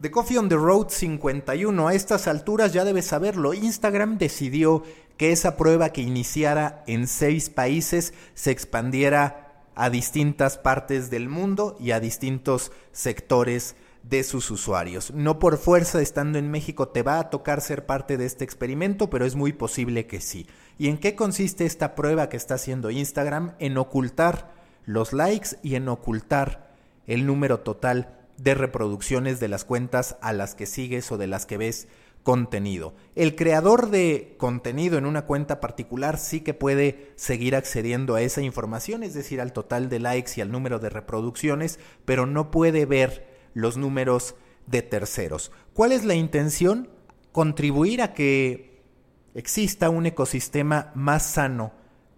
The Coffee on the Road 51. A estas alturas ya debes saberlo. Instagram decidió que esa prueba que iniciara en seis países se expandiera a distintas partes del mundo y a distintos sectores de sus usuarios. No por fuerza estando en México te va a tocar ser parte de este experimento, pero es muy posible que sí. ¿Y en qué consiste esta prueba que está haciendo Instagram? En ocultar los likes y en ocultar el número total de reproducciones de las cuentas a las que sigues o de las que ves contenido. El creador de contenido en una cuenta particular sí que puede seguir accediendo a esa información, es decir, al total de likes y al número de reproducciones, pero no puede ver los números de terceros. ¿Cuál es la intención? Contribuir a que exista un ecosistema más sano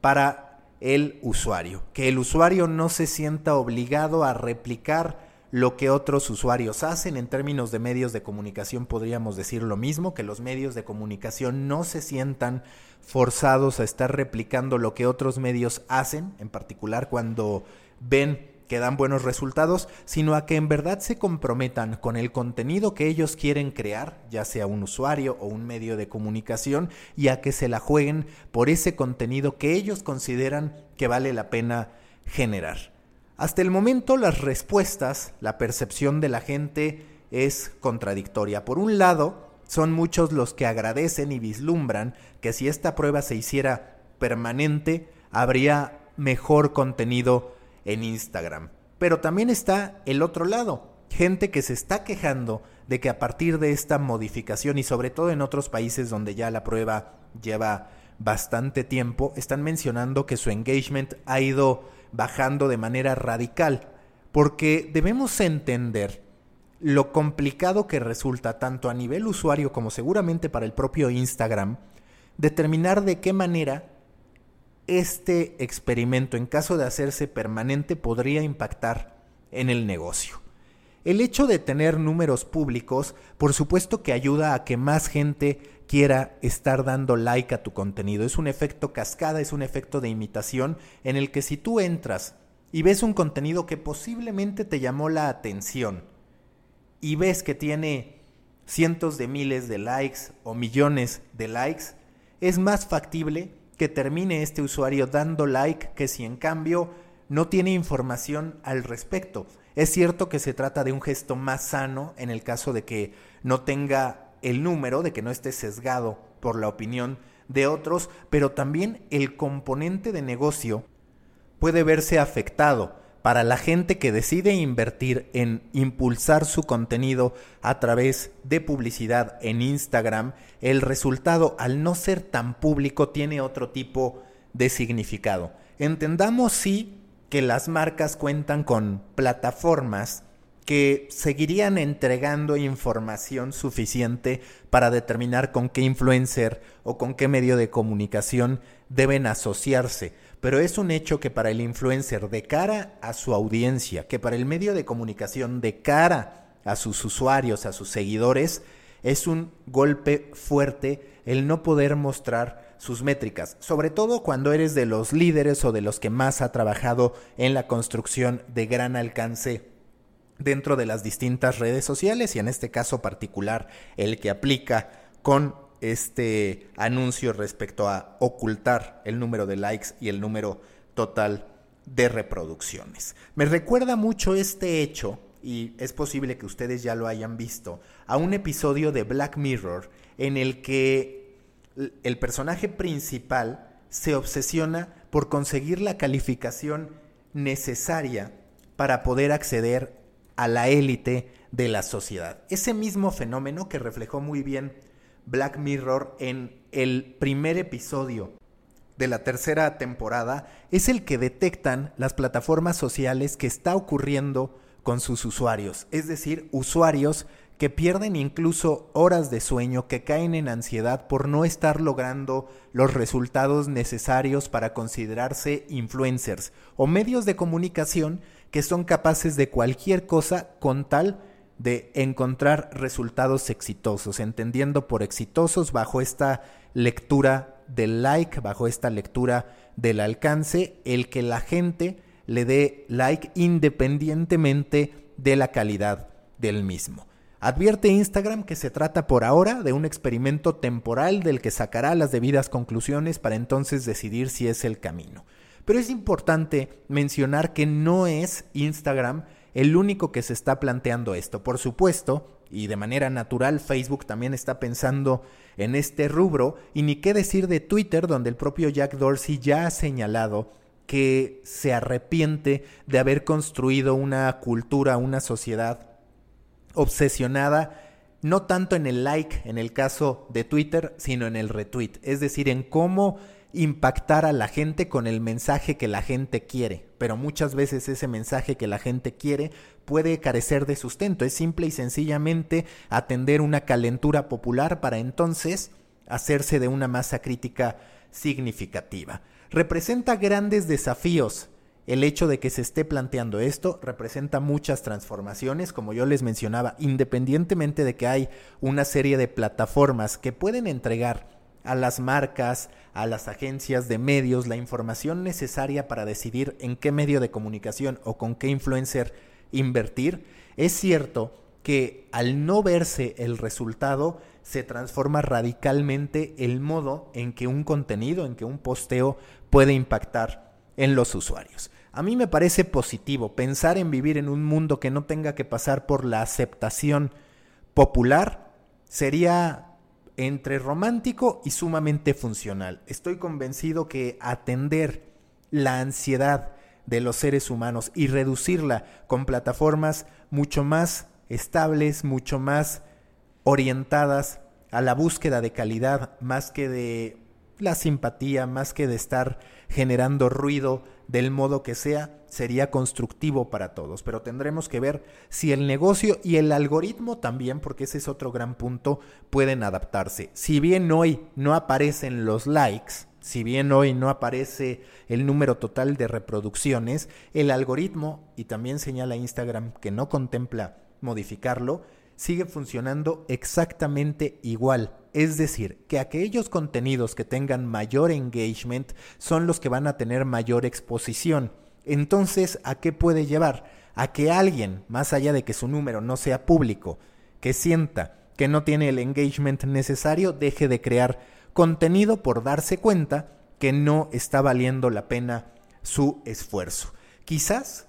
para el usuario, que el usuario no se sienta obligado a replicar lo que otros usuarios hacen. En términos de medios de comunicación podríamos decir lo mismo, que los medios de comunicación no se sientan forzados a estar replicando lo que otros medios hacen, en particular cuando ven que dan buenos resultados, sino a que en verdad se comprometan con el contenido que ellos quieren crear, ya sea un usuario o un medio de comunicación, y a que se la jueguen por ese contenido que ellos consideran que vale la pena generar. Hasta el momento las respuestas, la percepción de la gente es contradictoria. Por un lado, son muchos los que agradecen y vislumbran que si esta prueba se hiciera permanente, habría mejor contenido en Instagram. Pero también está el otro lado, gente que se está quejando de que a partir de esta modificación y sobre todo en otros países donde ya la prueba lleva bastante tiempo, están mencionando que su engagement ha ido bajando de manera radical, porque debemos entender lo complicado que resulta tanto a nivel usuario como seguramente para el propio Instagram determinar de qué manera este experimento, en caso de hacerse permanente, podría impactar en el negocio. El hecho de tener números públicos, por supuesto que ayuda a que más gente quiera estar dando like a tu contenido. Es un efecto cascada, es un efecto de imitación en el que si tú entras y ves un contenido que posiblemente te llamó la atención y ves que tiene cientos de miles de likes o millones de likes, es más factible que termine este usuario dando like que si en cambio no tiene información al respecto. Es cierto que se trata de un gesto más sano en el caso de que no tenga el número, de que no esté sesgado por la opinión de otros, pero también el componente de negocio puede verse afectado para la gente que decide invertir en impulsar su contenido a través de publicidad en Instagram, el resultado al no ser tan público tiene otro tipo de significado. Entendamos sí que las marcas cuentan con plataformas que seguirían entregando información suficiente para determinar con qué influencer o con qué medio de comunicación deben asociarse. Pero es un hecho que para el influencer de cara a su audiencia, que para el medio de comunicación de cara a sus usuarios, a sus seguidores, es un golpe fuerte el no poder mostrar sus métricas, sobre todo cuando eres de los líderes o de los que más ha trabajado en la construcción de gran alcance dentro de las distintas redes sociales y en este caso particular el que aplica con este anuncio respecto a ocultar el número de likes y el número total de reproducciones. Me recuerda mucho este hecho, y es posible que ustedes ya lo hayan visto, a un episodio de Black Mirror en el que el personaje principal se obsesiona por conseguir la calificación necesaria para poder acceder a la élite de la sociedad. Ese mismo fenómeno que reflejó muy bien Black Mirror en el primer episodio de la tercera temporada es el que detectan las plataformas sociales que está ocurriendo con sus usuarios, es decir, usuarios que pierden incluso horas de sueño, que caen en ansiedad por no estar logrando los resultados necesarios para considerarse influencers o medios de comunicación que son capaces de cualquier cosa con tal de encontrar resultados exitosos, entendiendo por exitosos bajo esta lectura del like, bajo esta lectura del alcance, el que la gente le dé like independientemente de la calidad del mismo. Advierte Instagram que se trata por ahora de un experimento temporal del que sacará las debidas conclusiones para entonces decidir si es el camino. Pero es importante mencionar que no es Instagram el único que se está planteando esto. Por supuesto, y de manera natural, Facebook también está pensando en este rubro, y ni qué decir de Twitter, donde el propio Jack Dorsey ya ha señalado que se arrepiente de haber construido una cultura, una sociedad obsesionada no tanto en el like en el caso de Twitter, sino en el retweet, es decir, en cómo impactar a la gente con el mensaje que la gente quiere, pero muchas veces ese mensaje que la gente quiere puede carecer de sustento, es simple y sencillamente atender una calentura popular para entonces hacerse de una masa crítica significativa. Representa grandes desafíos el hecho de que se esté planteando esto. Representa muchas transformaciones, como yo les mencionaba, independientemente de que hay una serie de plataformas que pueden entregar a las marcas, a las agencias de medios la información necesaria para decidir en qué medio de comunicación o con qué influencer invertir, es cierto que al no verse el resultado se transforma radicalmente el modo en que un contenido, en que un posteo puede impactar en los usuarios. A mí me parece positivo pensar en vivir en un mundo que no tenga que pasar por la aceptación popular. Sería entre romántico y sumamente funcional. Estoy convencido que atender la ansiedad de los seres humanos y reducirla con plataformas mucho más estables, mucho más orientadas a la búsqueda de calidad, más que de la simpatía, más que de estar generando ruido del modo que sea, sería constructivo para todos. Pero tendremos que ver si el negocio y el algoritmo también, porque ese es otro gran punto, pueden adaptarse. Si bien hoy no aparecen los likes, si bien hoy no aparece el número total de reproducciones, el algoritmo, y también señala Instagram que no contempla modificarlo, sigue funcionando exactamente igual. Es decir, que aquellos contenidos que tengan mayor engagement son los que van a tener mayor exposición. Entonces, ¿a qué puede llevar? A que alguien, más allá de que su número no sea público, que sienta que no tiene el engagement necesario, deje de crear contenido por darse cuenta que no está valiendo la pena su esfuerzo. Quizás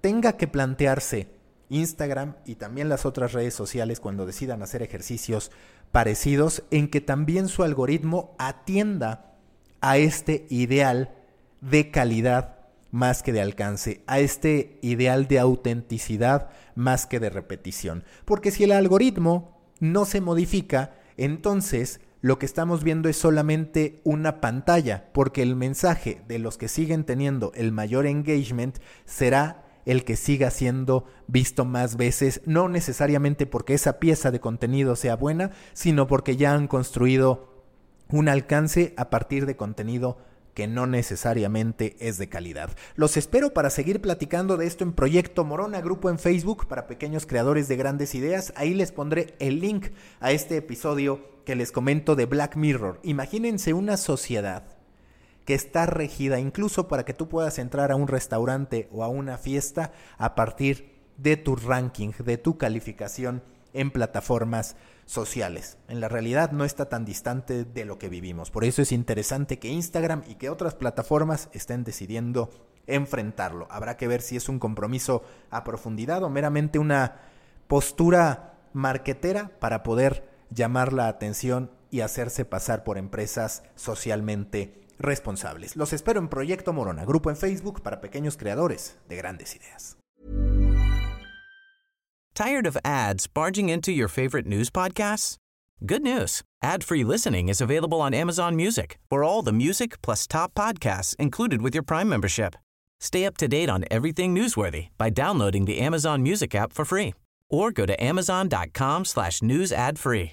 tenga que plantearse Instagram y también las otras redes sociales cuando decidan hacer ejercicios parecidos en que también su algoritmo atienda a este ideal de calidad más que de alcance, a este ideal de autenticidad más que de repetición. Porque si el algoritmo no se modifica, entonces lo que estamos viendo es solamente una pantalla, porque el mensaje de los que siguen teniendo el mayor engagement será el que siga siendo visto más veces, no necesariamente porque esa pieza de contenido sea buena, sino porque ya han construido un alcance a partir de contenido que no necesariamente es de calidad. Los espero para seguir platicando de esto en Proyecto Morona, grupo en Facebook para pequeños creadores de grandes ideas. Ahí les pondré el link a este episodio que les comento de Black Mirror. Imagínense una sociedad que está regida incluso para que tú puedas entrar a un restaurante o a una fiesta a partir de tu ranking, de tu calificación en plataformas sociales. En la realidad no está tan distante de lo que vivimos. Por eso es interesante que Instagram y que otras plataformas estén decidiendo enfrentarlo. Habrá que ver si es un compromiso a profundidad o meramente una postura marquetera para poder llamar la atención y hacerse pasar por empresas socialmente responsables. Los espero en Proyecto Morona, grupo en Facebook para pequeños creadores de grandes ideas. Tired of ads barging into your favorite news podcasts? Good news. Ad-free listening is available on Amazon Music. For all the music plus top podcasts included with your Prime membership. Stay up to date on everything newsworthy by downloading the Amazon Music app for free or go to amazon.com slash news ad free.